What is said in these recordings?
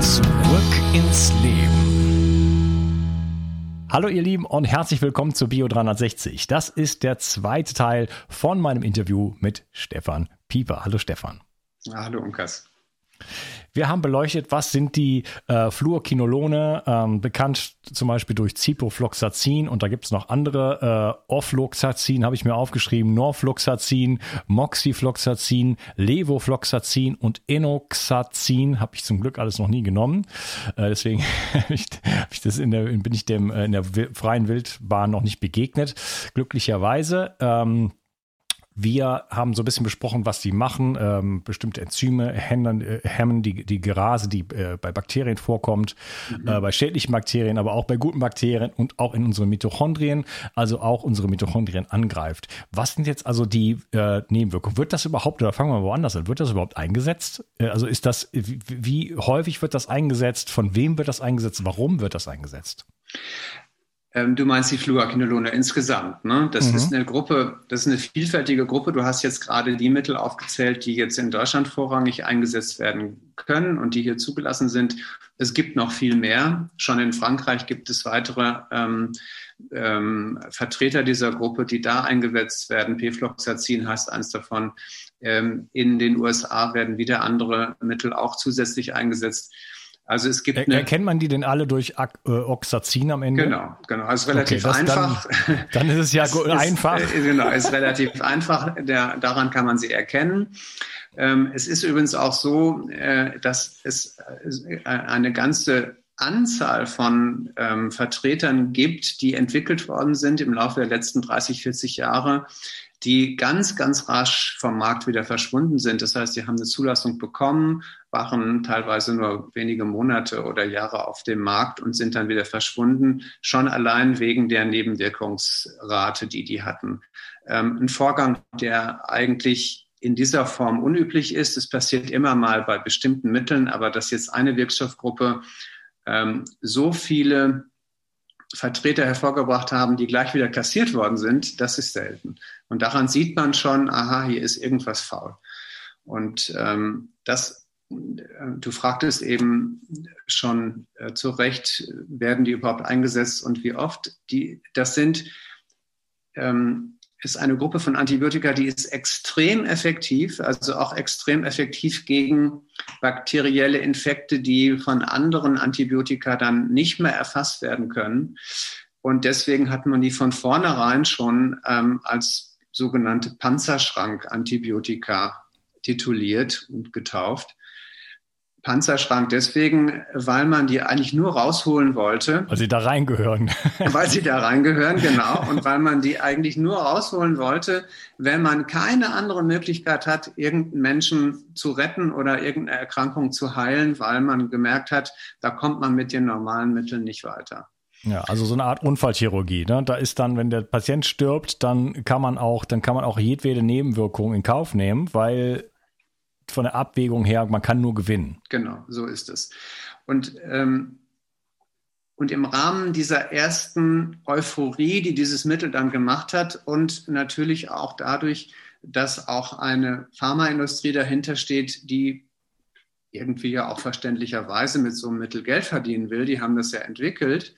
Zurück ins Leben. Hallo ihr Lieben und herzlich willkommen zu Bio 360. Das ist der zweite Teil von meinem Interview mit Stefan Pieper. Hallo Stefan. Hallo Unkas. Wir haben beleuchtet, was sind die äh, Fluorquinolone, ähm, bekannt zum Beispiel durch Ciprofloxacin und da gibt es noch andere, äh, Ofloxacin habe ich mir aufgeschrieben, Norfloxacin, Moxifloxacin, Levofloxacin und Enoxacin habe ich zum Glück alles noch nie genommen. Äh, deswegen hab ich, ich der, bin ich dem äh, in der freien Wildbahn noch nicht begegnet. Glücklicherweise. Ähm, wir haben so ein bisschen besprochen, was die machen. Ähm, bestimmte Enzyme hemmen, äh, hemmen die, die Gerase, die äh, bei Bakterien vorkommt, mhm. äh, bei schädlichen Bakterien, aber auch bei guten Bakterien und auch in unseren Mitochondrien, also auch unsere Mitochondrien angreift. Was sind jetzt also die äh, Nebenwirkungen? Wird das überhaupt, oder fangen wir mal woanders an, wird das überhaupt eingesetzt? Äh, also ist das, wie, wie häufig wird das eingesetzt? Von wem wird das eingesetzt? Warum wird das eingesetzt? Ähm, du meinst die Fluorquinolone insgesamt. Ne? Das mhm. ist eine Gruppe, das ist eine vielfältige Gruppe. Du hast jetzt gerade die Mittel aufgezählt, die jetzt in Deutschland vorrangig eingesetzt werden können und die hier zugelassen sind. Es gibt noch viel mehr. Schon in Frankreich gibt es weitere ähm, ähm, Vertreter dieser Gruppe, die da eingesetzt werden. P-Floxacin heißt eins davon. Ähm, in den USA werden wieder andere Mittel auch zusätzlich eingesetzt. Also es gibt. Er, erkennt man die denn alle durch äh, Oxazin am Ende? Genau, genau. Also relativ okay, einfach. Dann, dann, ist es ja es einfach. Ist, äh, genau, ist relativ einfach. Der, daran kann man sie erkennen. Ähm, es ist übrigens auch so, äh, dass es äh, eine ganze Anzahl von ähm, Vertretern gibt, die entwickelt worden sind im Laufe der letzten 30, 40 Jahre, die ganz, ganz rasch vom Markt wieder verschwunden sind. Das heißt, sie haben eine Zulassung bekommen, waren teilweise nur wenige Monate oder Jahre auf dem Markt und sind dann wieder verschwunden, schon allein wegen der Nebenwirkungsrate, die die hatten. Ähm, ein Vorgang, der eigentlich in dieser Form unüblich ist. Es passiert immer mal bei bestimmten Mitteln, aber dass jetzt eine Wirkstoffgruppe ähm, so viele Vertreter hervorgebracht haben, die gleich wieder kassiert worden sind, das ist selten. Und daran sieht man schon, aha, hier ist irgendwas faul. Und ähm, das, äh, du fragtest eben schon äh, zu Recht, werden die überhaupt eingesetzt und wie oft? Die, das sind ähm, ist eine Gruppe von Antibiotika, die ist extrem effektiv, also auch extrem effektiv gegen bakterielle Infekte, die von anderen Antibiotika dann nicht mehr erfasst werden können. Und deswegen hat man die von vornherein schon ähm, als sogenannte Panzerschrank-Antibiotika tituliert und getauft. Panzerschrank deswegen, weil man die eigentlich nur rausholen wollte. Weil sie da reingehören. weil sie da reingehören, genau. Und weil man die eigentlich nur rausholen wollte, wenn man keine andere Möglichkeit hat, irgendeinen Menschen zu retten oder irgendeine Erkrankung zu heilen, weil man gemerkt hat, da kommt man mit den normalen Mitteln nicht weiter. Ja, also so eine Art Unfallchirurgie. Ne? Da ist dann, wenn der Patient stirbt, dann kann man auch, dann kann man auch jedwede Nebenwirkung in Kauf nehmen, weil von der Abwägung her, man kann nur gewinnen. Genau, so ist es. Und, ähm, und im Rahmen dieser ersten Euphorie, die dieses Mittel dann gemacht hat und natürlich auch dadurch, dass auch eine Pharmaindustrie dahinter steht, die irgendwie ja auch verständlicherweise mit so einem Mittel Geld verdienen will, die haben das ja entwickelt,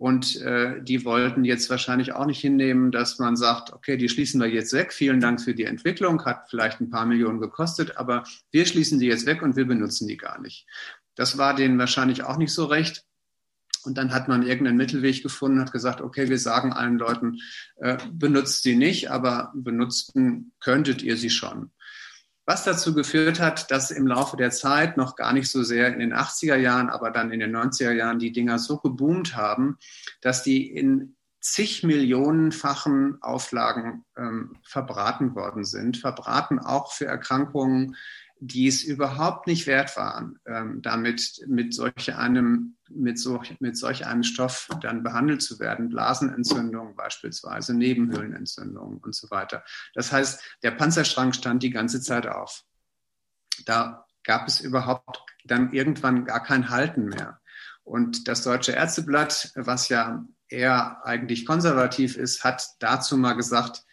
und äh, die wollten jetzt wahrscheinlich auch nicht hinnehmen, dass man sagt, okay, die schließen wir jetzt weg. Vielen Dank für die Entwicklung, hat vielleicht ein paar Millionen gekostet, aber wir schließen die jetzt weg und wir benutzen die gar nicht. Das war denen wahrscheinlich auch nicht so recht. Und dann hat man irgendeinen Mittelweg gefunden, hat gesagt, okay, wir sagen allen Leuten, äh, benutzt sie nicht, aber benutzen könntet ihr sie schon. Was dazu geführt hat, dass im Laufe der Zeit noch gar nicht so sehr in den 80er Jahren, aber dann in den 90er Jahren die Dinger so geboomt haben, dass die in zig Millionenfachen Auflagen ähm, verbraten worden sind. Verbraten auch für Erkrankungen, die es überhaupt nicht wert waren, ähm, damit mit solch einem mit, so, mit solch einem Stoff dann behandelt zu werden, Blasenentzündungen beispielsweise, Nebenhöhlenentzündungen und so weiter. Das heißt, der Panzerstrang stand die ganze Zeit auf. Da gab es überhaupt dann irgendwann gar kein Halten mehr. Und das Deutsche Ärzteblatt, was ja eher eigentlich konservativ ist, hat dazu mal gesagt,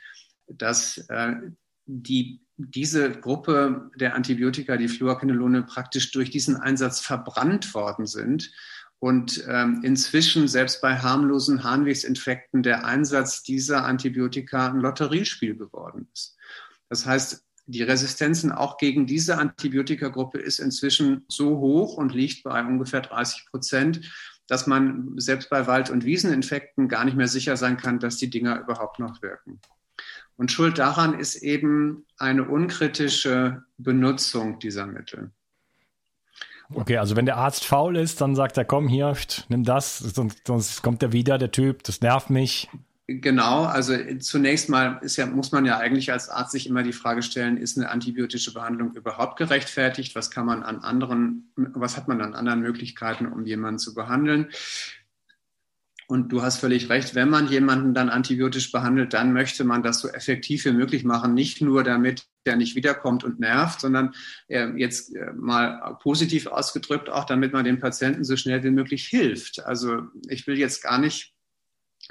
dass äh, die diese Gruppe der Antibiotika, die Fluorquinolone, praktisch durch diesen Einsatz verbrannt worden sind und ähm, inzwischen selbst bei harmlosen Harnwegsinfekten der Einsatz dieser Antibiotika ein Lotteriespiel geworden ist. Das heißt, die Resistenzen auch gegen diese Antibiotikagruppe ist inzwischen so hoch und liegt bei ungefähr 30 Prozent, dass man selbst bei Wald- und Wieseninfekten gar nicht mehr sicher sein kann, dass die Dinger überhaupt noch wirken. Und Schuld daran ist eben eine unkritische Benutzung dieser Mittel. Okay, also wenn der Arzt faul ist, dann sagt er, komm hier, nimm das, sonst, sonst kommt er wieder, der Typ, das nervt mich. Genau, also zunächst mal ist ja, muss man ja eigentlich als Arzt sich immer die Frage stellen, ist eine antibiotische Behandlung überhaupt gerechtfertigt? Was kann man an anderen, was hat man an anderen Möglichkeiten, um jemanden zu behandeln? Und du hast völlig recht, wenn man jemanden dann antibiotisch behandelt, dann möchte man das so effektiv wie möglich machen. Nicht nur damit der nicht wiederkommt und nervt, sondern äh, jetzt äh, mal positiv ausgedrückt auch, damit man dem Patienten so schnell wie möglich hilft. Also ich will jetzt gar nicht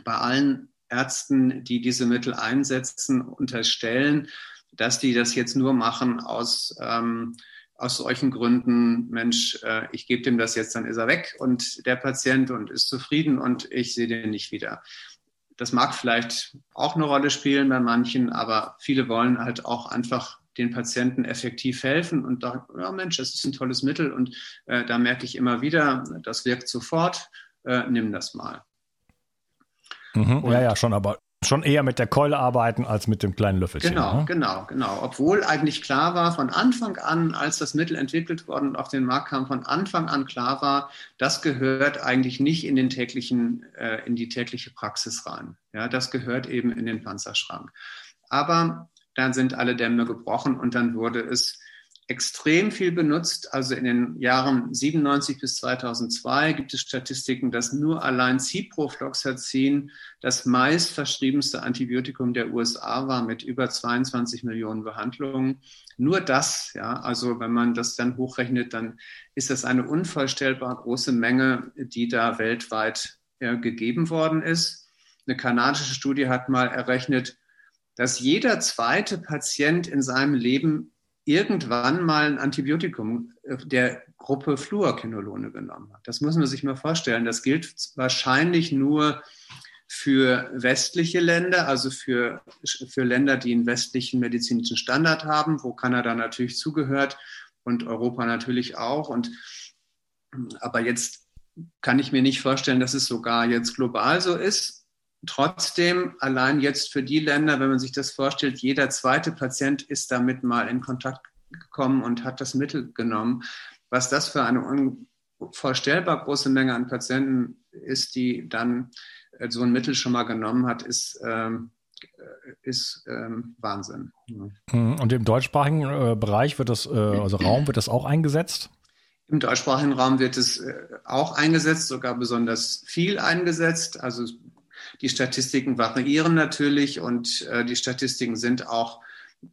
bei allen Ärzten, die diese Mittel einsetzen, unterstellen, dass die das jetzt nur machen aus ähm, aus solchen Gründen, Mensch, äh, ich gebe dem das jetzt, dann ist er weg und der Patient und ist zufrieden und ich sehe den nicht wieder. Das mag vielleicht auch eine Rolle spielen bei manchen, aber viele wollen halt auch einfach den Patienten effektiv helfen und da, ja Mensch, das ist ein tolles Mittel und äh, da merke ich immer wieder, das wirkt sofort, äh, nimm das mal. Mhm, ja, ja, schon, aber schon eher mit der Keule arbeiten als mit dem kleinen Löffelchen. Genau, ne? genau, genau. Obwohl eigentlich klar war, von Anfang an, als das Mittel entwickelt worden und auf den Markt kam, von Anfang an klar war, das gehört eigentlich nicht in den täglichen, äh, in die tägliche Praxis rein. Ja, das gehört eben in den Panzerschrank. Aber dann sind alle Dämme gebrochen und dann wurde es extrem viel benutzt. Also in den Jahren 97 bis 2002 gibt es Statistiken, dass nur allein Ciprofloxacin das meist verschriebenste Antibiotikum der USA war mit über 22 Millionen Behandlungen. Nur das, ja, also wenn man das dann hochrechnet, dann ist das eine unvorstellbar große Menge, die da weltweit ja, gegeben worden ist. Eine kanadische Studie hat mal errechnet, dass jeder zweite Patient in seinem Leben irgendwann mal ein Antibiotikum äh, der Gruppe Fluorquinolone genommen hat. Das muss man sich mal vorstellen. Das gilt wahrscheinlich nur für westliche Länder, also für, für Länder, die einen westlichen medizinischen Standard haben, wo Kanada natürlich zugehört und Europa natürlich auch. Und, aber jetzt kann ich mir nicht vorstellen, dass es sogar jetzt global so ist. Trotzdem, allein jetzt für die Länder, wenn man sich das vorstellt, jeder zweite Patient ist damit mal in Kontakt gekommen und hat das Mittel genommen. Was das für eine unvorstellbar große Menge an Patienten ist, die dann äh, so ein Mittel schon mal genommen hat, ist, ähm, äh, ist ähm, Wahnsinn. Mhm. Und im deutschsprachigen äh, Bereich wird das, äh, also Raum, wird das auch eingesetzt? Im deutschsprachigen Raum wird es äh, auch eingesetzt, sogar besonders viel eingesetzt. Also die Statistiken variieren natürlich und äh, die Statistiken sind auch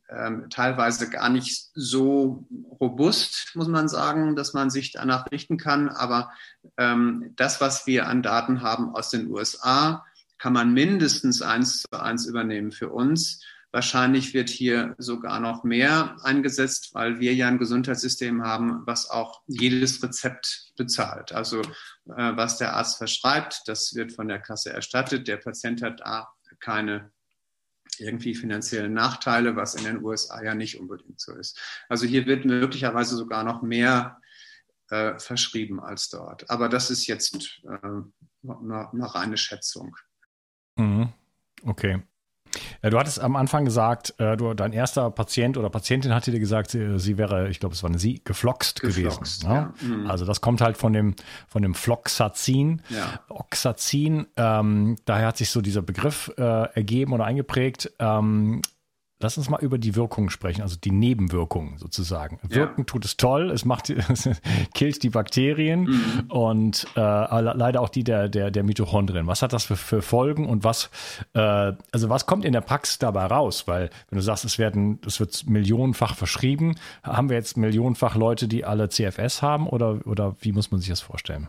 ähm, teilweise gar nicht so robust, muss man sagen, dass man sich danach richten kann. Aber ähm, das, was wir an Daten haben aus den USA, kann man mindestens eins zu eins übernehmen für uns. Wahrscheinlich wird hier sogar noch mehr eingesetzt, weil wir ja ein Gesundheitssystem haben, was auch jedes Rezept bezahlt. Also äh, was der Arzt verschreibt, das wird von der Kasse erstattet. Der Patient hat da keine irgendwie finanziellen Nachteile, was in den USA ja nicht unbedingt so ist. Also hier wird möglicherweise sogar noch mehr äh, verschrieben als dort. Aber das ist jetzt äh, eine, eine reine Schätzung. Mhm. Okay. Ja, du hattest am Anfang gesagt, äh, du, dein erster Patient oder Patientin hatte dir gesagt, sie, sie wäre, ich glaube, es war eine sie, gefloxt, gewesen. Ne? Ja. Mhm. Also das kommt halt von dem, von dem Floxazin, ja. Oxazin. Ähm, daher hat sich so dieser Begriff äh, ergeben oder eingeprägt. Ähm, Lass uns mal über die Wirkungen sprechen, also die Nebenwirkungen sozusagen. Wirken ja. tut es toll, es macht, es killt die Bakterien mhm. und äh, leider auch die der, der, der Mitochondrien. Was hat das für, für Folgen und was, äh, also was kommt in der Praxis dabei raus? Weil, wenn du sagst, es werden, es wird millionenfach verschrieben, haben wir jetzt millionenfach Leute, die alle CFS haben oder, oder wie muss man sich das vorstellen?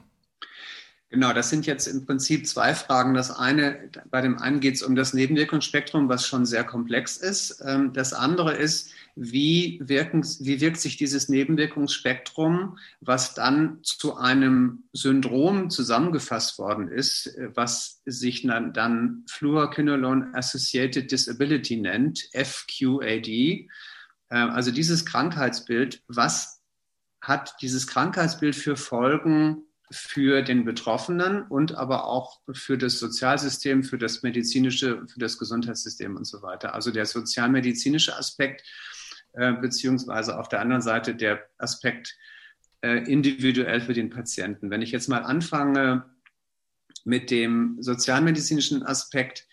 Genau, das sind jetzt im Prinzip zwei Fragen. Das eine, bei dem einen geht es um das Nebenwirkungsspektrum, was schon sehr komplex ist. Ähm, das andere ist, wie, wirken, wie wirkt sich dieses Nebenwirkungsspektrum, was dann zu einem Syndrom zusammengefasst worden ist, was sich dann, dann Fluorquinolone Associated Disability nennt, FQAD. Ähm, also dieses Krankheitsbild, was hat dieses Krankheitsbild für Folgen für den Betroffenen und aber auch für das Sozialsystem, für das medizinische, für das Gesundheitssystem und so weiter. Also der sozialmedizinische Aspekt, äh, beziehungsweise auf der anderen Seite der Aspekt äh, individuell für den Patienten. Wenn ich jetzt mal anfange mit dem sozialmedizinischen Aspekt,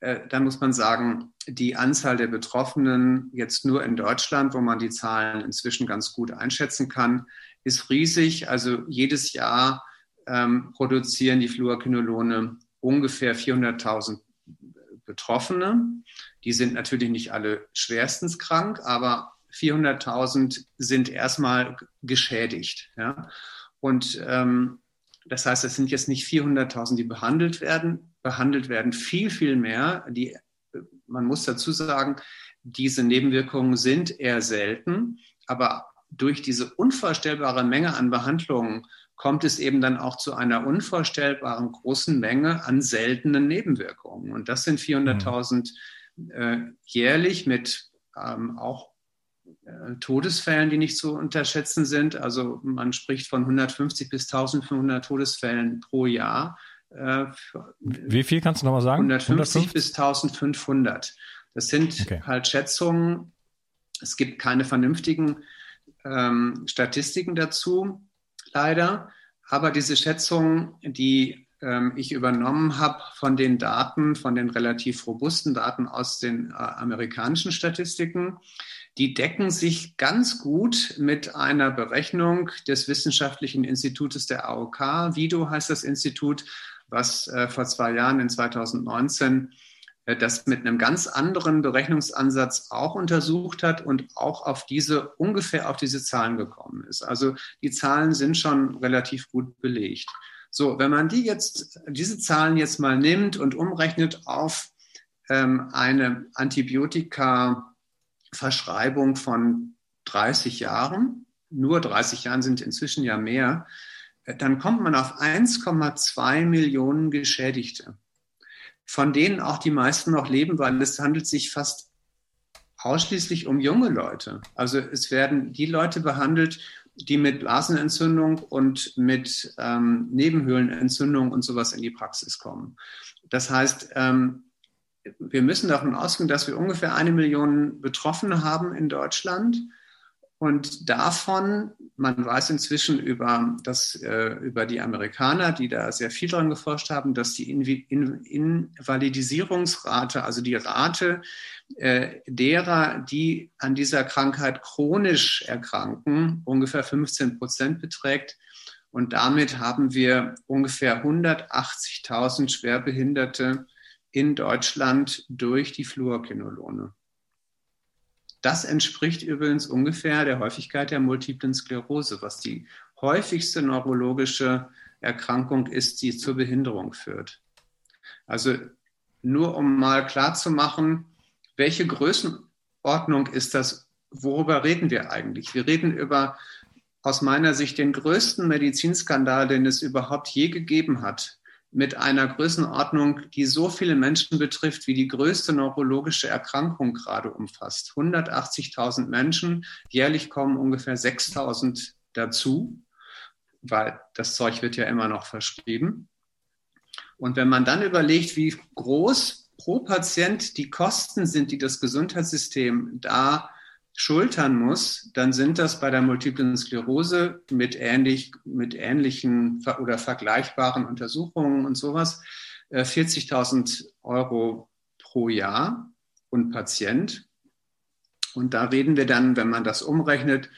äh, dann muss man sagen, die Anzahl der Betroffenen jetzt nur in Deutschland, wo man die Zahlen inzwischen ganz gut einschätzen kann, ist riesig. Also jedes Jahr ähm, produzieren die Fluorquinolone ungefähr 400.000 Betroffene. Die sind natürlich nicht alle schwerstens krank, aber 400.000 sind erstmal geschädigt. Ja? Und ähm, das heißt, es sind jetzt nicht 400.000, die behandelt werden. Behandelt werden viel, viel mehr. Die, man muss dazu sagen, diese Nebenwirkungen sind eher selten, aber durch diese unvorstellbare Menge an Behandlungen kommt es eben dann auch zu einer unvorstellbaren großen Menge an seltenen Nebenwirkungen. Und das sind 400.000 äh, jährlich mit ähm, auch äh, Todesfällen, die nicht zu unterschätzen sind. Also man spricht von 150 bis 1500 Todesfällen pro Jahr. Äh, Wie viel kannst du nochmal sagen? 150 150? bis 1500. Das sind okay. halt Schätzungen. Es gibt keine vernünftigen ähm, Statistiken dazu, leider. Aber diese Schätzungen, die ähm, ich übernommen habe von den Daten, von den relativ robusten Daten aus den äh, amerikanischen Statistiken, die decken sich ganz gut mit einer Berechnung des Wissenschaftlichen Institutes der AOK. VIDO heißt das Institut, was äh, vor zwei Jahren in 2019 äh, das mit einem ganz anderen Berechnungsansatz auch untersucht hat und auch auf diese, ungefähr auf diese Zahlen gekommen ist. Also die Zahlen sind schon relativ gut belegt. So, wenn man die jetzt, diese Zahlen jetzt mal nimmt und umrechnet auf ähm, eine Antibiotika-Verschreibung von 30 Jahren, nur 30 Jahren sind inzwischen ja mehr, äh, dann kommt man auf 1,2 Millionen Geschädigte von denen auch die meisten noch leben, weil es handelt sich fast ausschließlich um junge Leute. Also es werden die Leute behandelt, die mit Blasenentzündung und mit ähm, Nebenhöhlenentzündung und sowas in die Praxis kommen. Das heißt, ähm, wir müssen davon ausgehen, dass wir ungefähr eine Million Betroffene haben in Deutschland. Und davon, man weiß inzwischen über, das, äh, über die Amerikaner, die da sehr viel dran geforscht haben, dass die Invalidisierungsrate, also die Rate äh, derer, die an dieser Krankheit chronisch erkranken, ungefähr 15 Prozent beträgt. Und damit haben wir ungefähr 180.000 Schwerbehinderte in Deutschland durch die Fluorkinolone. Das entspricht übrigens ungefähr der Häufigkeit der multiplen Sklerose, was die häufigste neurologische Erkrankung ist, die zur Behinderung führt. Also nur um mal klarzumachen, welche Größenordnung ist das? Worüber reden wir eigentlich? Wir reden über aus meiner Sicht den größten Medizinskandal, den es überhaupt je gegeben hat mit einer Größenordnung, die so viele Menschen betrifft, wie die größte neurologische Erkrankung gerade umfasst. 180.000 Menschen, jährlich kommen ungefähr 6.000 dazu, weil das Zeug wird ja immer noch verschrieben. Und wenn man dann überlegt, wie groß pro Patient die Kosten sind, die das Gesundheitssystem da schultern muss, dann sind das bei der multiplen Sklerose mit, ähnlich, mit ähnlichen oder vergleichbaren Untersuchungen und sowas 40.000 äh, Euro pro Jahr und Patient. Und da reden wir dann, wenn man das umrechnet,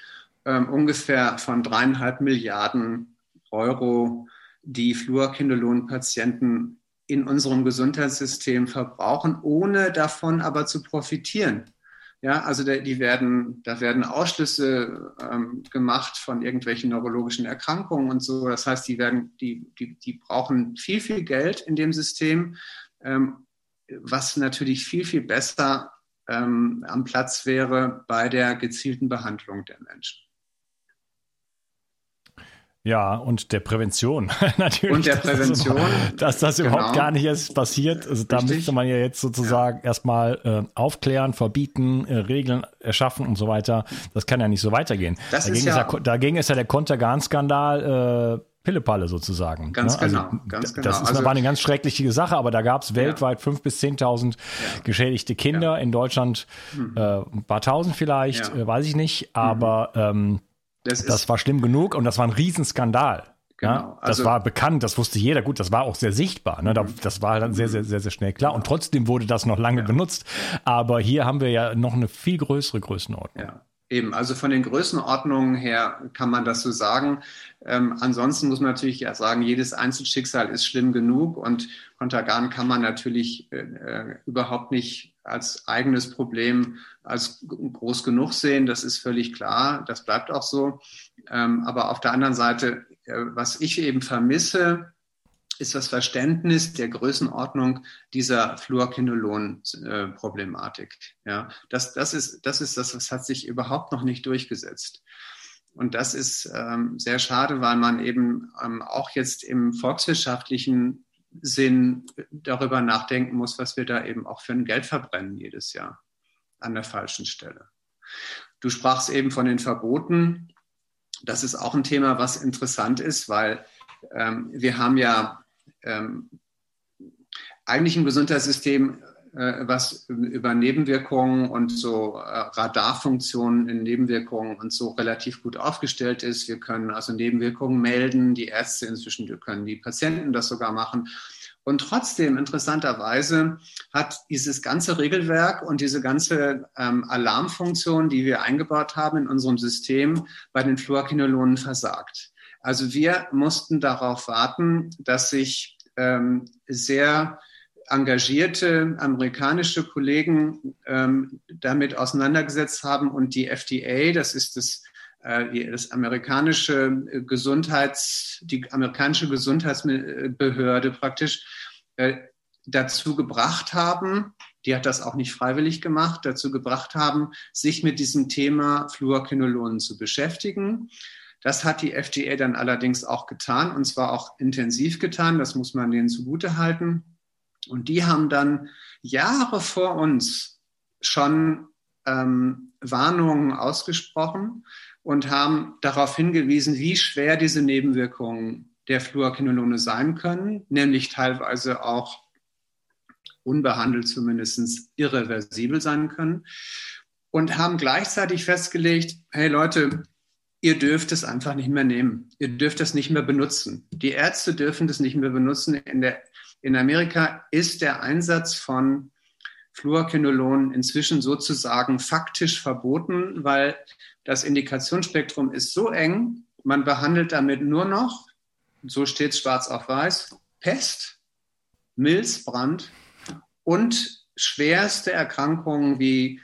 ähm, ungefähr von dreieinhalb Milliarden Euro, die Fluorkinolon-Patienten in unserem Gesundheitssystem verbrauchen, ohne davon aber zu profitieren. Ja, also der, die werden, da werden Ausschlüsse ähm, gemacht von irgendwelchen neurologischen Erkrankungen und so. Das heißt, die werden, die, die, die brauchen viel, viel Geld in dem System, ähm, was natürlich viel, viel besser ähm, am Platz wäre bei der gezielten Behandlung der Menschen. Ja, und der Prävention natürlich. Und der Prävention. Dass, das genau. überhaupt gar nicht erst passiert. Also da Richtig. müsste man ja jetzt sozusagen ja. erstmal äh, aufklären, verbieten, äh, Regeln erschaffen und so weiter. Das kann ja nicht so weitergehen. Das dagegen, ist ja, ist ja, dagegen ist ja der Kontergan-Skandal äh, Pillepalle sozusagen. Ganz ne? genau, ganz genau. Das ist, also, war eine ganz schreckliche Sache, aber da gab es weltweit fünf ja. bis zehntausend ja. geschädigte Kinder. In Deutschland mhm. äh, ein paar tausend vielleicht, äh, weiß ich nicht. Aber mhm. ähm, das, das war schlimm genug und das war ein Riesenskandal. Genau. Ja, das also, war bekannt, das wusste jeder. Gut, das war auch sehr sichtbar. Ne? Mhm. Das war dann sehr, sehr, sehr, sehr schnell klar. Und trotzdem wurde das noch lange ja. benutzt. Aber hier haben wir ja noch eine viel größere Größenordnung. Ja. Eben, also von den Größenordnungen her kann man das so sagen. Ähm, ansonsten muss man natürlich ja sagen, jedes Einzelschicksal ist schlimm genug und Kontergan kann man natürlich äh, äh, überhaupt nicht als eigenes Problem als groß genug sehen. Das ist völlig klar. Das bleibt auch so. Ähm, aber auf der anderen Seite, äh, was ich eben vermisse, ist das Verständnis der Größenordnung dieser Fluorkinolon-Problematik. Ja, das, das, ist, das ist das, was hat sich überhaupt noch nicht durchgesetzt. Und das ist ähm, sehr schade, weil man eben ähm, auch jetzt im volkswirtschaftlichen Sinn darüber nachdenken muss, was wir da eben auch für ein Geld verbrennen jedes Jahr an der falschen Stelle. Du sprachst eben von den Verboten. Das ist auch ein Thema, was interessant ist, weil ähm, wir haben ja ähm, eigentlich ein Gesundheitssystem, äh, was über Nebenwirkungen und so äh, Radarfunktionen in Nebenwirkungen und so relativ gut aufgestellt ist. Wir können also Nebenwirkungen melden, die Ärzte inzwischen können die Patienten das sogar machen. Und trotzdem, interessanterweise, hat dieses ganze Regelwerk und diese ganze ähm, Alarmfunktion, die wir eingebaut haben in unserem System, bei den Fluorkinolonen versagt. Also wir mussten darauf warten, dass sich ähm, sehr engagierte amerikanische Kollegen ähm, damit auseinandergesetzt haben und die FDA, das ist das, äh, das amerikanische Gesundheits, die amerikanische Gesundheitsbehörde praktisch äh, dazu gebracht haben, die hat das auch nicht freiwillig gemacht, dazu gebracht haben, sich mit diesem Thema Fluorkinolonen zu beschäftigen. Das hat die FDA dann allerdings auch getan und zwar auch intensiv getan. Das muss man denen zugute halten. Und die haben dann Jahre vor uns schon ähm, Warnungen ausgesprochen und haben darauf hingewiesen, wie schwer diese Nebenwirkungen der Fluorquinolone sein können, nämlich teilweise auch unbehandelt zumindest irreversibel sein können und haben gleichzeitig festgelegt, hey Leute, ihr dürft es einfach nicht mehr nehmen. Ihr dürft es nicht mehr benutzen. Die Ärzte dürfen das nicht mehr benutzen. In, der, in Amerika ist der Einsatz von Fluorquinolon inzwischen sozusagen faktisch verboten, weil das Indikationsspektrum ist so eng, man behandelt damit nur noch, so steht es schwarz auf weiß, Pest, Milzbrand und schwerste Erkrankungen wie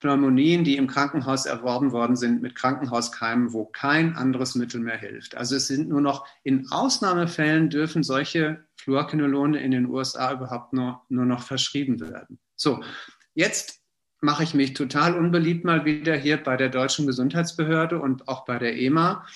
Pneumonien, die im Krankenhaus erworben worden sind mit Krankenhauskeimen, wo kein anderes Mittel mehr hilft. Also es sind nur noch in Ausnahmefällen dürfen solche Fluorquinolone in den USA überhaupt nur, nur noch verschrieben werden. So, jetzt mache ich mich total unbeliebt mal wieder hier bei der deutschen Gesundheitsbehörde und auch bei der EMA.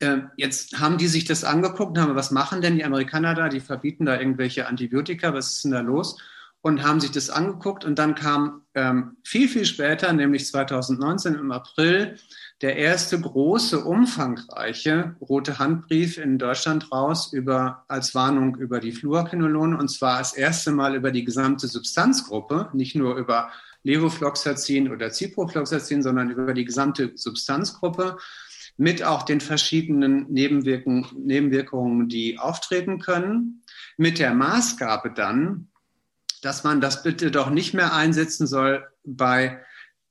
Ähm, jetzt haben die sich das angeguckt und haben, was machen denn die Amerikaner da? Die verbieten da irgendwelche Antibiotika, was ist denn da los? Und haben sich das angeguckt. Und dann kam ähm, viel, viel später, nämlich 2019 im April, der erste große, umfangreiche rote Handbrief in Deutschland raus über, als Warnung über die Fluorquinolone. Und zwar das erste Mal über die gesamte Substanzgruppe, nicht nur über Levofloxacin oder Ciprofloxacin, sondern über die gesamte Substanzgruppe mit auch den verschiedenen Nebenwirkungen, Nebenwirkungen, die auftreten können, mit der Maßgabe dann, dass man das bitte doch nicht mehr einsetzen soll bei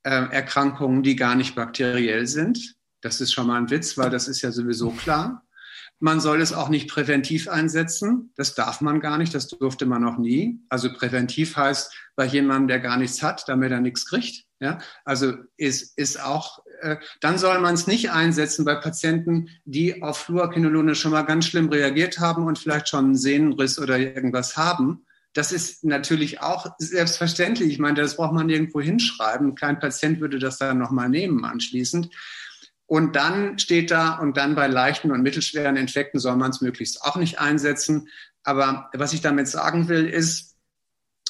äh, Erkrankungen, die gar nicht bakteriell sind. Das ist schon mal ein Witz, weil das ist ja sowieso klar. Man soll es auch nicht präventiv einsetzen. Das darf man gar nicht. Das durfte man noch nie. Also präventiv heißt bei jemandem, der gar nichts hat, damit er nichts kriegt. Ja, also ist, ist auch, äh, dann soll man es nicht einsetzen bei Patienten, die auf Fluorquinolone schon mal ganz schlimm reagiert haben und vielleicht schon einen Sehnenriss oder irgendwas haben das ist natürlich auch selbstverständlich. Ich meine, das braucht man irgendwo hinschreiben. Kein Patient würde das dann nochmal nehmen anschließend. Und dann steht da, und dann bei leichten und mittelschweren Infekten soll man es möglichst auch nicht einsetzen. Aber was ich damit sagen will, ist,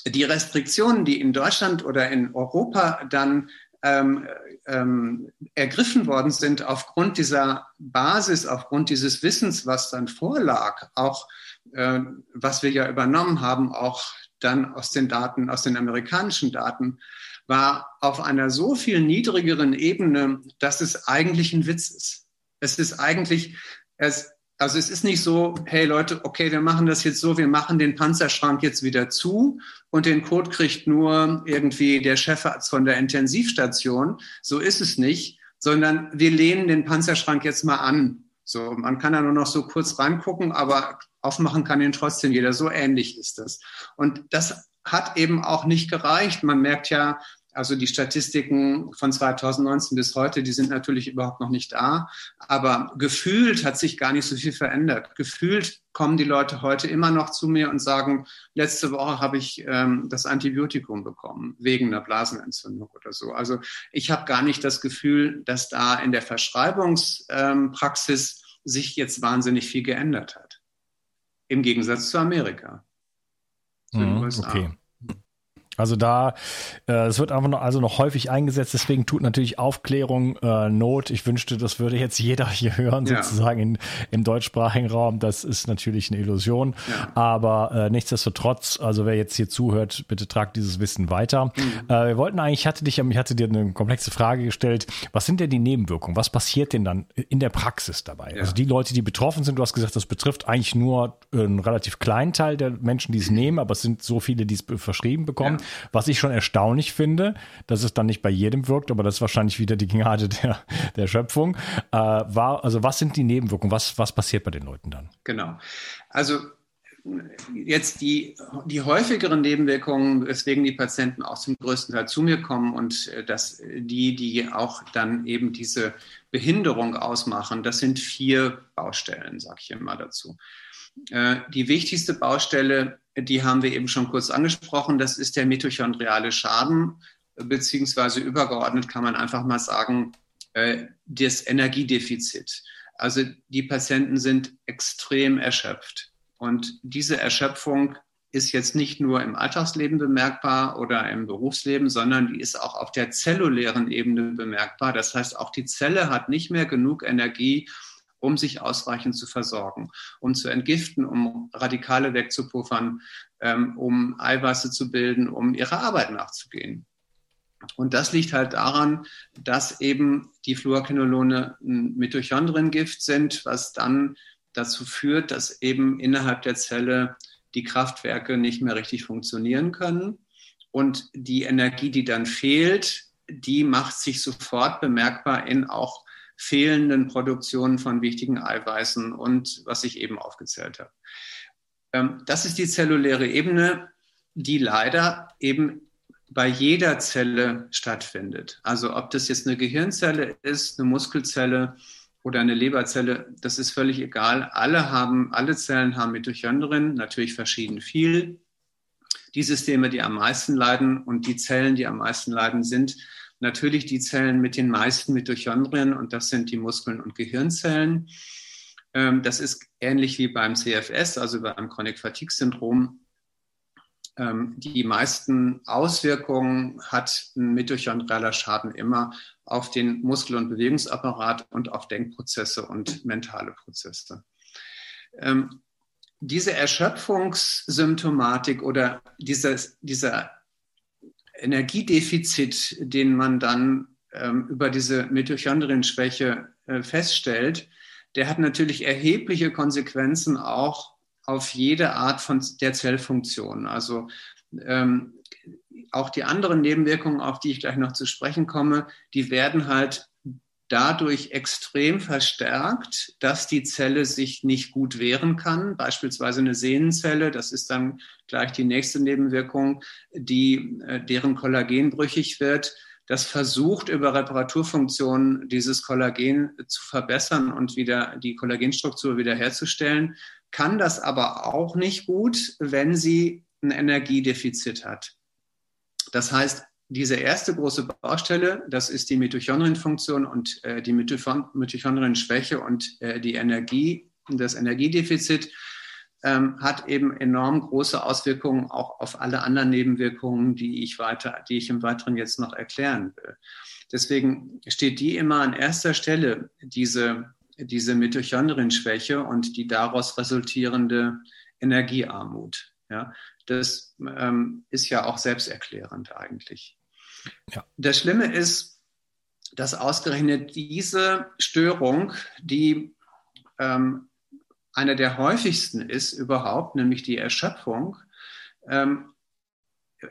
die Restriktionen, die in Deutschland oder in Europa dann ähm, ähm, ergriffen worden sind aufgrund dieser Basis, aufgrund dieses Wissens, was dann vorlag, auch äh, was wir ja übernommen haben, auch dann aus den Daten, aus den amerikanischen Daten, war auf einer so viel niedrigeren Ebene, dass es eigentlich ein Witz ist. Es ist eigentlich, es, also es ist nicht so, hey Leute, okay, wir machen das jetzt so, wir machen den Panzerschrank jetzt wieder zu und den Code kriegt nur irgendwie der Chefarzt von der Intensivstation. So ist es nicht, sondern wir lehnen den Panzerschrank jetzt mal an. So, man kann da nur noch so kurz reingucken, aber aufmachen kann ihn trotzdem jeder. So ähnlich ist das. Und das hat eben auch nicht gereicht. Man merkt ja, also die Statistiken von 2019 bis heute, die sind natürlich überhaupt noch nicht da. Aber gefühlt hat sich gar nicht so viel verändert. Gefühlt kommen die Leute heute immer noch zu mir und sagen, letzte Woche habe ich ähm, das Antibiotikum bekommen, wegen einer Blasenentzündung oder so. Also ich habe gar nicht das Gefühl, dass da in der Verschreibungspraxis ähm, sich jetzt wahnsinnig viel geändert hat. Im Gegensatz zu Amerika. Zu mhm, okay. Also da, äh, es wird einfach noch, also noch häufig eingesetzt, deswegen tut natürlich Aufklärung äh, Not. Ich wünschte, das würde jetzt jeder hier hören, ja. sozusagen in, im deutschsprachigen Raum. Das ist natürlich eine Illusion. Ja. Aber äh, nichtsdestotrotz, also wer jetzt hier zuhört, bitte tragt dieses Wissen weiter. Mhm. Äh, wir wollten eigentlich, ich hatte dich, ich hatte dir eine komplexe Frage gestellt. Was sind denn die Nebenwirkungen? Was passiert denn dann in der Praxis dabei? Ja. Also die Leute, die betroffen sind, du hast gesagt, das betrifft eigentlich nur einen relativ kleinen Teil der Menschen, die es nehmen, aber es sind so viele, die es verschrieben bekommen. Was ich schon erstaunlich finde, dass es dann nicht bei jedem wirkt, aber das ist wahrscheinlich wieder die Gnade der, der Schöpfung. Äh, war, also was sind die Nebenwirkungen? Was, was passiert bei den Leuten dann? Genau. Also jetzt die, die häufigeren Nebenwirkungen, weswegen die Patienten auch zum größten Teil zu mir kommen und äh, dass die, die auch dann eben diese Behinderung ausmachen, das sind vier Baustellen, sage ich immer dazu. Äh, die wichtigste Baustelle die haben wir eben schon kurz angesprochen. Das ist der mitochondriale Schaden, beziehungsweise übergeordnet kann man einfach mal sagen, äh, das Energiedefizit. Also die Patienten sind extrem erschöpft. Und diese Erschöpfung ist jetzt nicht nur im Alltagsleben bemerkbar oder im Berufsleben, sondern die ist auch auf der zellulären Ebene bemerkbar. Das heißt, auch die Zelle hat nicht mehr genug Energie, um sich ausreichend zu versorgen, um zu entgiften, um Radikale wegzupuffern, ähm, um Eiweiße zu bilden, um ihrer Arbeit nachzugehen. Und das liegt halt daran, dass eben die Fluorquinolone ein Mitochondriengift sind, was dann dazu führt, dass eben innerhalb der Zelle die Kraftwerke nicht mehr richtig funktionieren können. Und die Energie, die dann fehlt, die macht sich sofort bemerkbar in auch fehlenden Produktionen von wichtigen Eiweißen und was ich eben aufgezählt habe. Ähm, das ist die zelluläre Ebene, die leider eben bei jeder Zelle stattfindet. Also ob das jetzt eine Gehirnzelle ist, eine Muskelzelle oder eine Leberzelle, das ist völlig egal. Alle haben, alle Zellen haben Mitochondrien, natürlich verschieden viel. Die Systeme, die am meisten leiden und die Zellen, die am meisten leiden, sind natürlich die Zellen mit den meisten Mitochondrien und das sind die Muskeln- und Gehirnzellen. Ähm, das ist ähnlich wie beim CFS, also beim Chronic Fatigue Syndrom. Ähm, die meisten Auswirkungen hat ein mitochondrialer Schaden immer auf den Muskel- und Bewegungsapparat und auf Denkprozesse und mentale Prozesse. Ähm, diese Erschöpfungssymptomatik oder dieses, dieser Energiedefizit, den man dann ähm, über diese Mitochondrienschwäche äh, feststellt, der hat natürlich erhebliche Konsequenzen auch auf jede Art von der Zellfunktion. Also ähm, auch die anderen Nebenwirkungen, auf die ich gleich noch zu sprechen komme, die werden halt dadurch extrem verstärkt, dass die Zelle sich nicht gut wehren kann. Beispielsweise eine Sehnenzelle, das ist dann gleich die nächste Nebenwirkung, die, äh, deren Kollagen brüchig wird. Das versucht über Reparaturfunktionen dieses Kollagen zu verbessern und wieder die Kollagenstruktur wiederherzustellen, kann das aber auch nicht gut, wenn sie ein Energiedefizit hat. Das heißt, diese erste große Baustelle, das ist die Mitochondrienfunktion und äh, die Mitochondrienschwäche und äh, die Energie, das Energiedefizit ähm, hat eben enorm große Auswirkungen auch auf alle anderen Nebenwirkungen, die ich weiter, die ich im Weiteren jetzt noch erklären will. Deswegen steht die immer an erster Stelle, diese, diese Mitochondrienschwäche und die daraus resultierende Energiearmut. Ja, das ähm, ist ja auch selbsterklärend eigentlich. Ja. Das Schlimme ist, dass ausgerechnet diese Störung, die ähm, eine der häufigsten ist überhaupt, nämlich die Erschöpfung, ähm,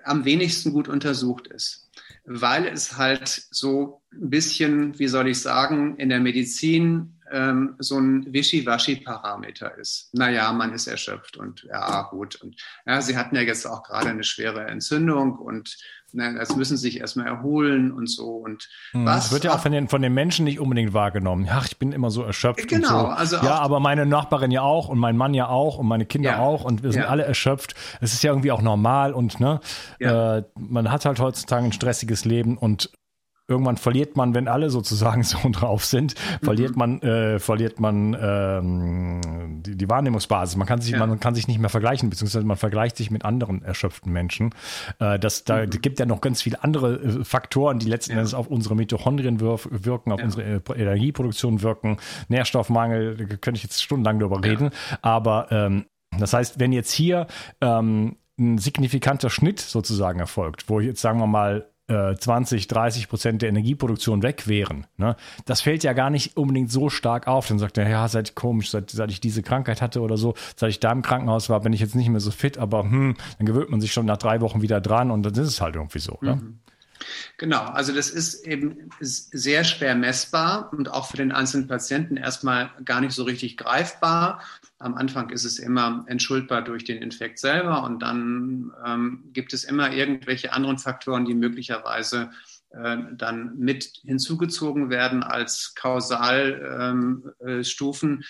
am wenigsten gut untersucht ist, weil es halt so ein bisschen, wie soll ich sagen, in der Medizin ähm, so ein Wischiwaschi-Parameter ist. Naja, man ist erschöpft und ja, gut. Und ja, Sie hatten ja jetzt auch gerade eine schwere Entzündung und na, das müssen Sie sich erstmal erholen und so. Und hm, was das wird ja auch von den, von den Menschen nicht unbedingt wahrgenommen. Ach, ich bin immer so erschöpft. Genau. So. Also ja, aber meine Nachbarin ja auch und mein Mann ja auch und meine Kinder ja, auch und wir sind ja. alle erschöpft. Es ist ja irgendwie auch normal und ne, ja. äh, man hat halt heutzutage ein stressiges Leben und irgendwann verliert man, wenn alle sozusagen so drauf sind, verliert mhm. man, äh, verliert man ähm, die, die, Wahrnehmungsbasis. Man kann sich, ja. man kann sich nicht mehr vergleichen, beziehungsweise man vergleicht sich mit anderen erschöpften Menschen. Äh, das, da mhm. gibt ja noch ganz viele andere äh, Faktoren, die letzten ja. Endes auf unsere Mitochondrien wirken, auf ja. unsere äh, Energieproduktion wirken. Nährstoffmangel, da könnte ich jetzt stundenlang darüber reden. Aber ähm, das heißt, wenn jetzt hier ähm, ein signifikanter Schnitt sozusagen erfolgt, wo jetzt sagen wir mal 20, äh, 30 Prozent der Energieproduktion weg wären. Ne? Das fällt ja gar nicht unbedingt so stark auf. Dann sagt er, ja, seit komisch, seit, seit ich diese Krankheit hatte oder so, seit ich da im Krankenhaus war, bin ich jetzt nicht mehr so fit, aber hm, dann gewöhnt man sich schon nach drei Wochen wieder dran und dann ist es halt irgendwie so. Ne? Genau, also das ist eben sehr schwer messbar und auch für den einzelnen Patienten erstmal gar nicht so richtig greifbar. Am Anfang ist es immer entschuldbar durch den Infekt selber und dann ähm, gibt es immer irgendwelche anderen Faktoren, die möglicherweise äh, dann mit hinzugezogen werden als Kausalstufen.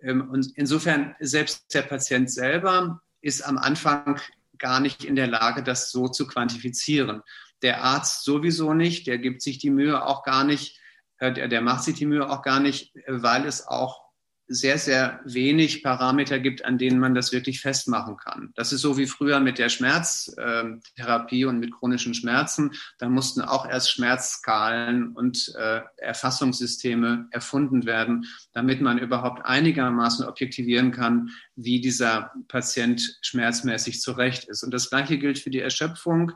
Ähm, äh, ähm, und insofern, selbst der Patient selber ist am Anfang gar nicht in der Lage, das so zu quantifizieren. Der Arzt sowieso nicht, der gibt sich die Mühe auch gar nicht, äh, der, der macht sich die Mühe auch gar nicht, weil es auch sehr, sehr wenig Parameter gibt, an denen man das wirklich festmachen kann. Das ist so wie früher mit der Schmerztherapie und mit chronischen Schmerzen. Da mussten auch erst Schmerzskalen und äh, Erfassungssysteme erfunden werden, damit man überhaupt einigermaßen objektivieren kann, wie dieser Patient schmerzmäßig zurecht ist. Und das Gleiche gilt für die Erschöpfung.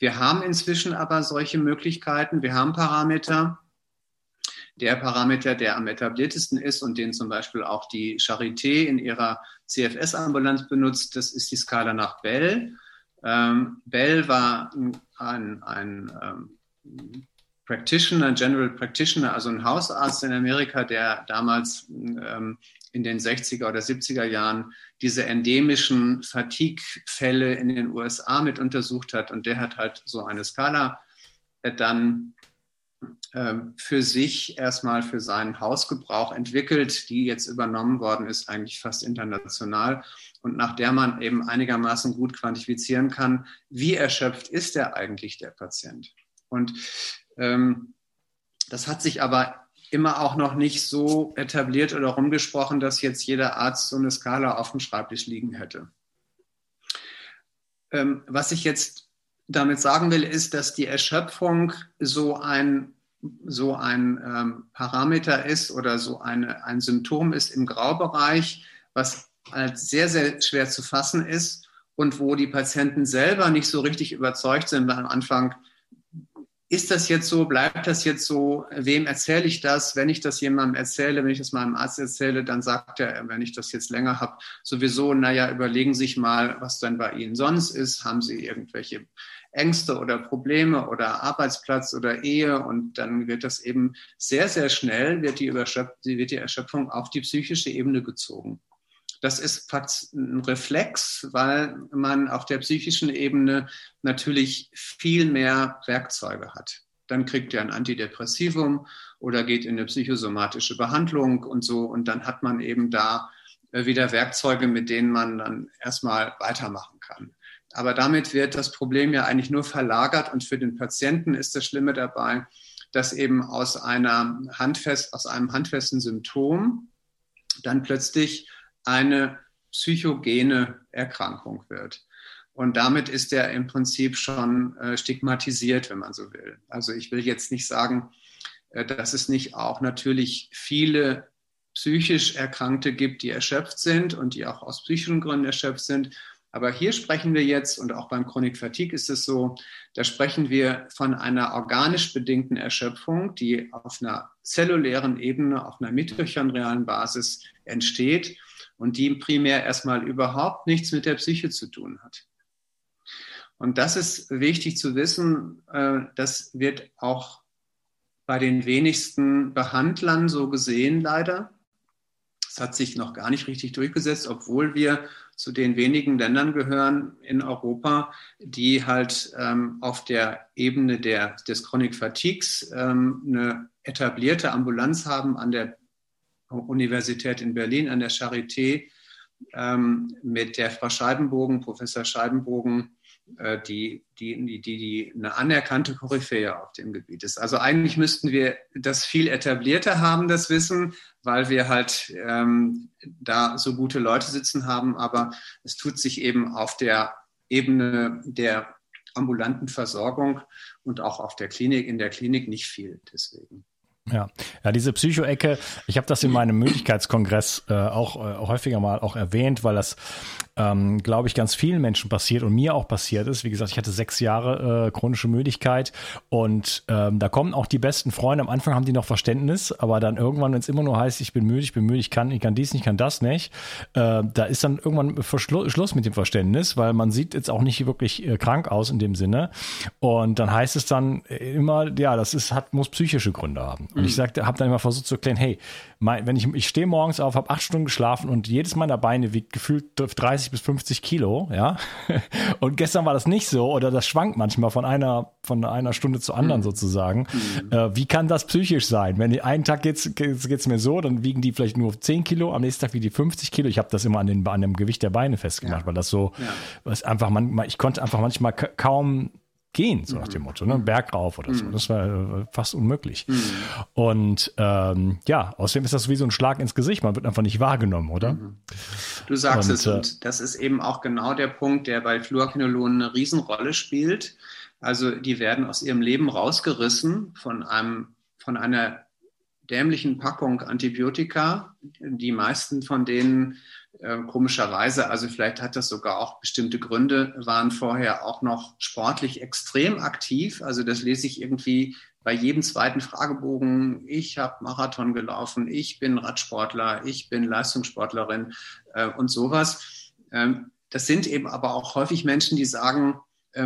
Wir haben inzwischen aber solche Möglichkeiten. Wir haben Parameter, der Parameter, der am etabliertesten ist und den zum Beispiel auch die Charité in ihrer CFS-Ambulanz benutzt, das ist die Skala nach Bell. Ähm, Bell war ein, ein ähm, Practitioner, General Practitioner, also ein Hausarzt in Amerika, der damals ähm, in den 60er oder 70er Jahren diese endemischen Fatigue-Fälle in den USA mit untersucht hat. Und der hat halt so eine Skala dann ähm, für sich erstmal für seinen Hausgebrauch entwickelt, die jetzt übernommen worden ist, eigentlich fast international und nach der man eben einigermaßen gut quantifizieren kann, wie erschöpft ist er eigentlich, der Patient. Und das hat sich aber immer auch noch nicht so etabliert oder rumgesprochen, dass jetzt jeder Arzt so eine Skala auf dem Schreibtisch liegen hätte. Ähm, was ich jetzt damit sagen will, ist, dass die Erschöpfung so ein, so ein ähm, Parameter ist oder so eine, ein Symptom ist im Graubereich, was als sehr, sehr schwer zu fassen ist und wo die Patienten selber nicht so richtig überzeugt sind, weil am Anfang ist das jetzt so, bleibt das jetzt so, wem erzähle ich das? Wenn ich das jemandem erzähle, wenn ich das meinem Arzt erzähle, dann sagt er, wenn ich das jetzt länger habe, sowieso, naja, überlegen Sie sich mal, was denn bei Ihnen sonst ist. Haben Sie irgendwelche Ängste oder Probleme oder Arbeitsplatz oder Ehe und dann wird das eben sehr, sehr schnell, wird die, Überschöpf wird die Erschöpfung auf die psychische Ebene gezogen. Das ist ein Reflex, weil man auf der psychischen Ebene natürlich viel mehr Werkzeuge hat. Dann kriegt er ein Antidepressivum oder geht in eine psychosomatische Behandlung und so. Und dann hat man eben da äh, wieder Werkzeuge, mit denen man dann erstmal weitermachen kann. Aber damit wird das Problem ja eigentlich nur verlagert und für den Patienten ist das Schlimme dabei, dass eben aus, einer handfest, aus einem handfesten Symptom dann plötzlich eine psychogene Erkrankung wird. Und damit ist er im Prinzip schon äh, stigmatisiert, wenn man so will. Also ich will jetzt nicht sagen, äh, dass es nicht auch natürlich viele psychisch Erkrankte gibt, die erschöpft sind und die auch aus psychischen Gründen erschöpft sind. Aber hier sprechen wir jetzt, und auch beim Chronik Fatigue ist es so, da sprechen wir von einer organisch bedingten Erschöpfung, die auf einer zellulären Ebene, auf einer mitochondrialen Basis entsteht und die primär erstmal überhaupt nichts mit der Psyche zu tun hat. Und das ist wichtig zu wissen. Äh, das wird auch bei den wenigsten Behandlern so gesehen, leider. Es hat sich noch gar nicht richtig durchgesetzt, obwohl wir zu den wenigen Ländern gehören in Europa, die halt ähm, auf der Ebene der, des Chronic Fatigues ähm, eine etablierte Ambulanz haben an der Universität in Berlin, an der Charité, ähm, mit der Frau Scheibenbogen, Professor Scheibenbogen, äh, die, die, die, die eine anerkannte Koryphäe auf dem Gebiet ist. Also eigentlich müssten wir das viel etablierter haben, das Wissen, weil wir halt ähm, da so gute Leute sitzen haben, aber es tut sich eben auf der Ebene der ambulanten Versorgung und auch auf der Klinik, in der Klinik nicht viel deswegen. Ja, ja, diese Psycho-Ecke, ich habe das in meinem Möglichkeitskongress äh, auch äh, häufiger mal auch erwähnt, weil das ähm, glaube ich, ganz vielen Menschen passiert und mir auch passiert ist. Wie gesagt, ich hatte sechs Jahre äh, chronische Müdigkeit und ähm, da kommen auch die besten Freunde. Am Anfang haben die noch Verständnis, aber dann irgendwann, wenn es immer nur heißt, ich bin müde, ich bin müde, ich kann, ich kann dies ich kann das nicht, äh, da ist dann irgendwann Schluss mit dem Verständnis, weil man sieht jetzt auch nicht wirklich äh, krank aus in dem Sinne. Und dann heißt es dann immer, ja, das ist, hat, muss psychische Gründe haben. Und mhm. ich sagte, habe dann immer versucht zu erklären, hey, mein, wenn ich, ich stehe morgens auf, habe acht Stunden geschlafen und jedes meiner Beine wiegt gefühlt 30 bis 50 Kilo, ja. Und gestern war das nicht so oder das schwankt manchmal von einer, von einer Stunde zur anderen mhm. sozusagen. Mhm. Äh, wie kann das psychisch sein? Wenn die einen Tag geht's, geht's, geht's mir so, dann wiegen die vielleicht nur 10 Kilo, am nächsten Tag wiegen die 50 Kilo. Ich habe das immer an, den, an dem Gewicht der Beine festgemacht, ja. weil das so, ja. was einfach man, ich konnte einfach manchmal kaum gehen, so nach dem Motto, ne? Berg rauf oder so. Das war äh, fast unmöglich. Und ähm, ja, außerdem ist das wie so ein Schlag ins Gesicht. Man wird einfach nicht wahrgenommen, oder? Du sagst und, es, äh, und das ist eben auch genau der Punkt, der bei Fluorquinolonen eine Riesenrolle spielt. Also die werden aus ihrem Leben rausgerissen von einem, von einer dämlichen Packung Antibiotika. Die meisten von denen äh, komischerweise, also vielleicht hat das sogar auch bestimmte Gründe, waren vorher auch noch sportlich extrem aktiv. Also das lese ich irgendwie bei jedem zweiten Fragebogen. Ich habe Marathon gelaufen, ich bin Radsportler, ich bin Leistungssportlerin äh, und sowas. Ähm, das sind eben aber auch häufig Menschen, die sagen,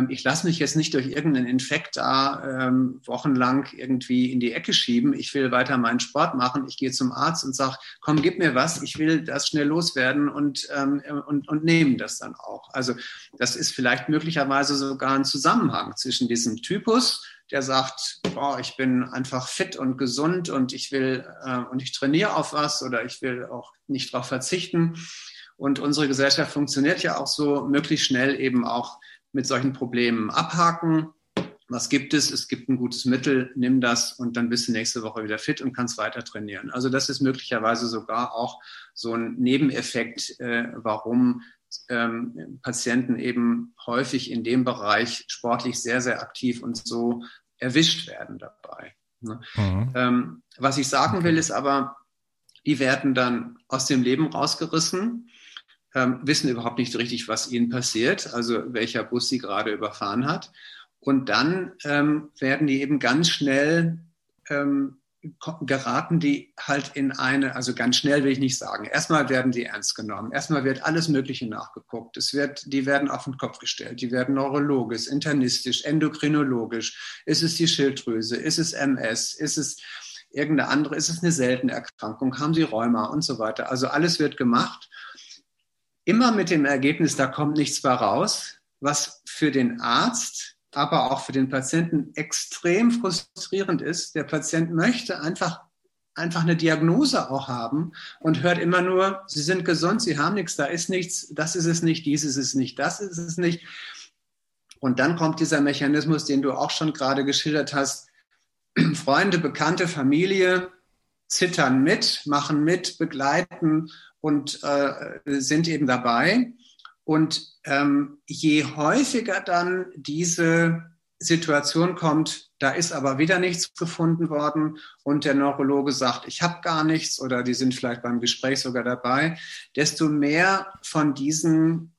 ich lasse mich jetzt nicht durch irgendeinen Infekt da ähm, wochenlang irgendwie in die Ecke schieben. Ich will weiter meinen Sport machen. Ich gehe zum Arzt und sage, komm, gib mir was. Ich will das schnell loswerden und, ähm, und, und nehmen das dann auch. Also das ist vielleicht möglicherweise sogar ein Zusammenhang zwischen diesem Typus, der sagt, boah, ich bin einfach fit und gesund und ich will äh, und ich trainiere auf was oder ich will auch nicht darauf verzichten. Und unsere Gesellschaft funktioniert ja auch so, möglichst schnell eben auch mit solchen Problemen abhaken. Was gibt es? Es gibt ein gutes Mittel, nimm das und dann bist du nächste Woche wieder fit und kannst weiter trainieren. Also das ist möglicherweise sogar auch so ein Nebeneffekt, äh, warum ähm, Patienten eben häufig in dem Bereich sportlich sehr, sehr aktiv und so erwischt werden dabei. Ne? Mhm. Ähm, was ich sagen okay. will, ist aber, die werden dann aus dem Leben rausgerissen ähm, wissen überhaupt nicht richtig, was ihnen passiert, also welcher Bus sie gerade überfahren hat. Und dann ähm, werden die eben ganz schnell ähm, geraten die halt in eine, also ganz schnell will ich nicht sagen. Erstmal werden die ernst genommen. Erstmal wird alles Mögliche nachgeguckt. Es wird, die werden auf den Kopf gestellt. Die werden neurologisch, internistisch, endokrinologisch. Ist es die Schilddrüse? Ist es MS? Ist es irgendeine andere? Ist es eine seltene Erkrankung? Haben sie Rheuma und so weiter? Also alles wird gemacht immer mit dem Ergebnis, da kommt nichts mehr raus, was für den Arzt, aber auch für den Patienten extrem frustrierend ist. Der Patient möchte einfach einfach eine Diagnose auch haben und hört immer nur, Sie sind gesund, Sie haben nichts, da ist nichts, das ist es nicht, dies ist es nicht, das ist es nicht. Und dann kommt dieser Mechanismus, den du auch schon gerade geschildert hast. Freunde, Bekannte, Familie zittern mit, machen mit, begleiten und äh, sind eben dabei. Und ähm, je häufiger dann diese Situation kommt, da ist aber wieder nichts gefunden worden und der Neurologe sagt, ich habe gar nichts oder die sind vielleicht beim Gespräch sogar dabei, desto mehr von diesen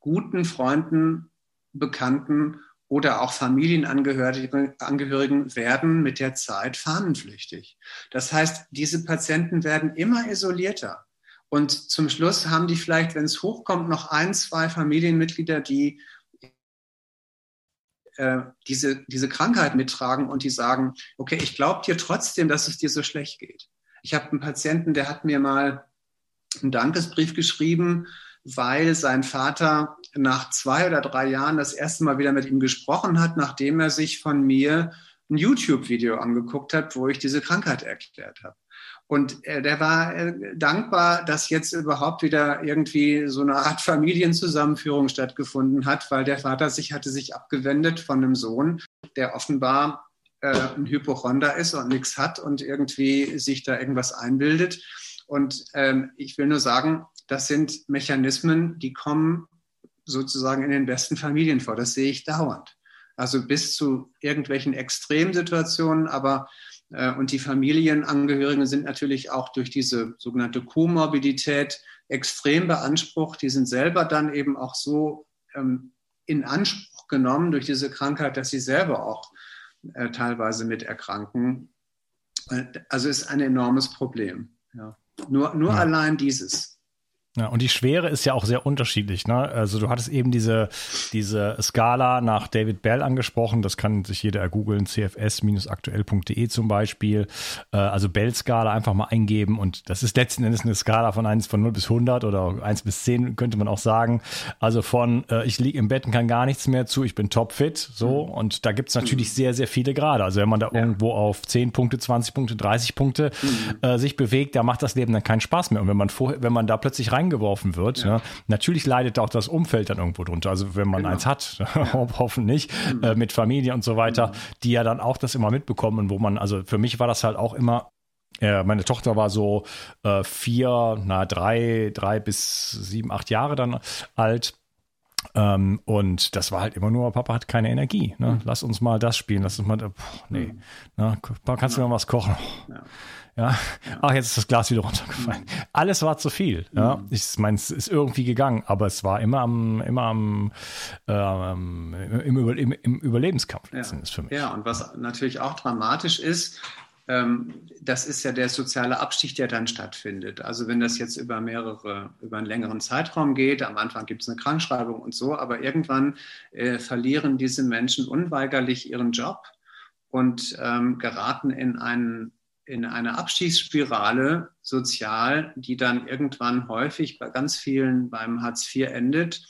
guten Freunden, Bekannten oder auch Familienangehörigen werden mit der Zeit fahnenflüchtig. Das heißt, diese Patienten werden immer isolierter. Und zum Schluss haben die vielleicht, wenn es hochkommt, noch ein, zwei Familienmitglieder, die äh, diese, diese Krankheit mittragen und die sagen, okay, ich glaube dir trotzdem, dass es dir so schlecht geht. Ich habe einen Patienten, der hat mir mal einen Dankesbrief geschrieben, weil sein Vater nach zwei oder drei Jahren das erste Mal wieder mit ihm gesprochen hat, nachdem er sich von mir ein YouTube-Video angeguckt hat, wo ich diese Krankheit erklärt habe. Und äh, der war äh, dankbar, dass jetzt überhaupt wieder irgendwie so eine Art Familienzusammenführung stattgefunden hat, weil der Vater sich hatte sich abgewendet von einem Sohn, der offenbar äh, ein Hypochonder ist und nichts hat und irgendwie sich da irgendwas einbildet. Und ähm, ich will nur sagen, das sind Mechanismen, die kommen sozusagen in den besten Familien vor. Das sehe ich dauernd. Also bis zu irgendwelchen Extremsituationen, aber und die Familienangehörigen sind natürlich auch durch diese sogenannte Komorbidität extrem beansprucht. Die sind selber dann eben auch so ähm, in Anspruch genommen durch diese Krankheit, dass sie selber auch äh, teilweise mit erkranken. Äh, also ist ein enormes Problem. Ja. Nur, nur ja. allein dieses. Ja, und die Schwere ist ja auch sehr unterschiedlich. Ne? Also du hattest eben diese, diese Skala nach David Bell angesprochen. Das kann sich jeder ergoogeln, cfs-aktuell.de zum Beispiel. Äh, also Bell-Skala einfach mal eingeben. Und das ist letzten Endes eine Skala von 1 von 0 bis 100 oder 1 bis 10 könnte man auch sagen. Also von äh, ich liege im Bett und kann gar nichts mehr zu, ich bin topfit. So. Mhm. Und da gibt's natürlich mhm. sehr, sehr viele Grade. Also wenn man da ja. irgendwo auf 10 Punkte, 20 Punkte, 30 Punkte mhm. äh, sich bewegt, da macht das Leben dann keinen Spaß mehr. Und wenn man vorher, wenn man da plötzlich rein reingeworfen wird. Ja. Ne? Natürlich leidet auch das Umfeld dann irgendwo drunter. Also wenn man genau. eins hat, hoffentlich, mhm. äh, mit Familie und so weiter, mhm. die ja dann auch das immer mitbekommen, wo man, also für mich war das halt auch immer äh, meine Tochter war so äh, vier, na drei, drei bis sieben, acht Jahre dann alt. Ähm, und das war halt immer nur, Papa hat keine Energie. Ne? Mhm. Lass uns mal das spielen, lass uns mal, pff, nee, mhm. Na, kannst du noch was kochen? Ja. Ja. Ach, jetzt ist das Glas wieder runtergefallen. Mhm. Alles war zu viel. Ja. Mhm. Ich meine, es ist irgendwie gegangen, aber es war immer am, immer am ähm, im, im, im, Überlebenskampf ja. für mich. Ja, und was natürlich auch dramatisch ist, ähm, das ist ja der soziale Abstieg, der dann stattfindet. Also wenn das jetzt über mehrere, über einen längeren Zeitraum geht, am Anfang gibt es eine Krankschreibung und so, aber irgendwann äh, verlieren diese Menschen unweigerlich ihren Job und ähm, geraten in einen in eine Abstiegsspirale sozial, die dann irgendwann häufig bei ganz vielen beim Hartz IV endet,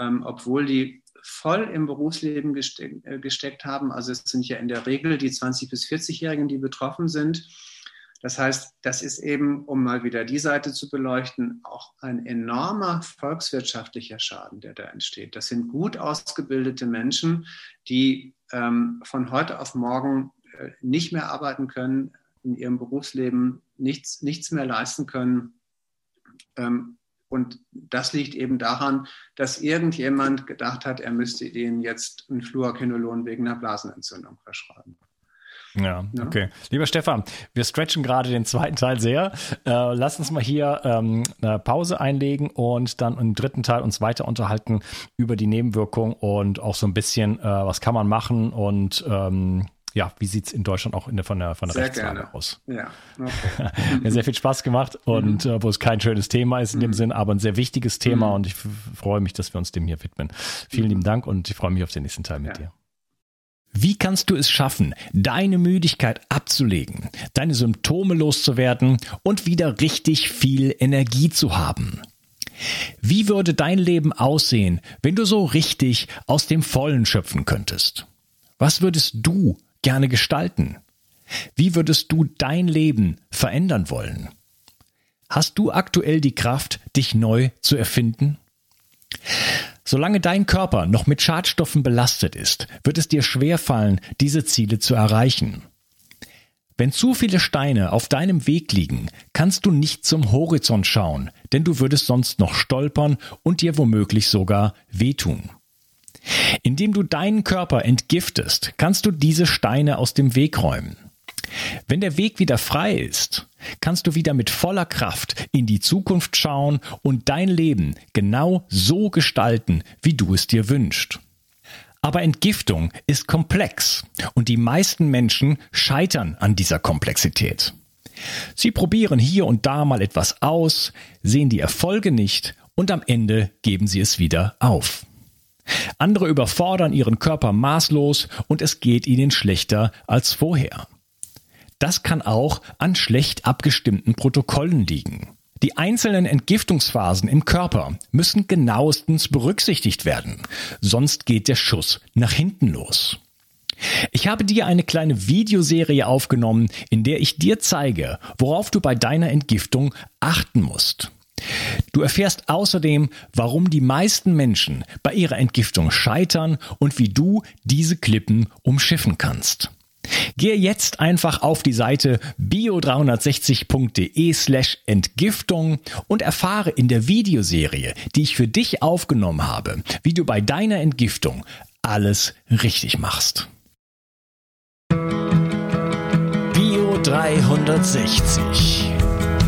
ähm, obwohl die voll im Berufsleben gesteck, äh, gesteckt haben. Also es sind ja in der Regel die 20- bis 40-Jährigen, die betroffen sind. Das heißt, das ist eben, um mal wieder die Seite zu beleuchten, auch ein enormer volkswirtschaftlicher Schaden, der da entsteht. Das sind gut ausgebildete Menschen, die ähm, von heute auf morgen äh, nicht mehr arbeiten können, in ihrem Berufsleben nichts, nichts mehr leisten können. Ähm, und das liegt eben daran, dass irgendjemand gedacht hat, er müsste ihnen jetzt ein Fluorquinolon wegen einer Blasenentzündung verschreiben. Ja, okay. Lieber Stefan, wir stretchen gerade den zweiten Teil sehr. Äh, lass uns mal hier ähm, eine Pause einlegen und dann im dritten Teil uns weiter unterhalten über die Nebenwirkung und auch so ein bisschen, äh, was kann man machen und ähm, ja, wie sieht es in Deutschland auch in der, von der, von der sehr gerne. aus? Ja, okay. Mir sehr viel Spaß gemacht und mhm. äh, wo es kein schönes Thema ist in dem mhm. Sinn, aber ein sehr wichtiges Thema mhm. und ich freue mich, dass wir uns dem hier widmen. Vielen lieben Dank und ich freue mich auf den nächsten Teil mit ja. dir. Wie kannst du es schaffen, deine Müdigkeit abzulegen, deine Symptome loszuwerden und wieder richtig viel Energie zu haben? Wie würde dein Leben aussehen, wenn du so richtig aus dem Vollen schöpfen könntest? Was würdest du gerne gestalten? Wie würdest du dein Leben verändern wollen? Hast du aktuell die Kraft, dich neu zu erfinden? Solange dein Körper noch mit Schadstoffen belastet ist, wird es dir schwerfallen, diese Ziele zu erreichen. Wenn zu viele Steine auf deinem Weg liegen, kannst du nicht zum Horizont schauen, denn du würdest sonst noch stolpern und dir womöglich sogar wehtun. Indem du deinen Körper entgiftest, kannst du diese Steine aus dem Weg räumen. Wenn der Weg wieder frei ist, kannst du wieder mit voller Kraft in die Zukunft schauen und dein Leben genau so gestalten, wie du es dir wünschst. Aber Entgiftung ist komplex und die meisten Menschen scheitern an dieser Komplexität. Sie probieren hier und da mal etwas aus, sehen die Erfolge nicht und am Ende geben sie es wieder auf. Andere überfordern ihren Körper maßlos und es geht ihnen schlechter als vorher. Das kann auch an schlecht abgestimmten Protokollen liegen. Die einzelnen Entgiftungsphasen im Körper müssen genauestens berücksichtigt werden, sonst geht der Schuss nach hinten los. Ich habe dir eine kleine Videoserie aufgenommen, in der ich dir zeige, worauf du bei deiner Entgiftung achten musst. Du erfährst außerdem, warum die meisten Menschen bei ihrer Entgiftung scheitern und wie du diese Klippen umschiffen kannst. Gehe jetzt einfach auf die Seite bio360.de slash Entgiftung und erfahre in der Videoserie, die ich für dich aufgenommen habe, wie du bei deiner Entgiftung alles richtig machst. Bio 360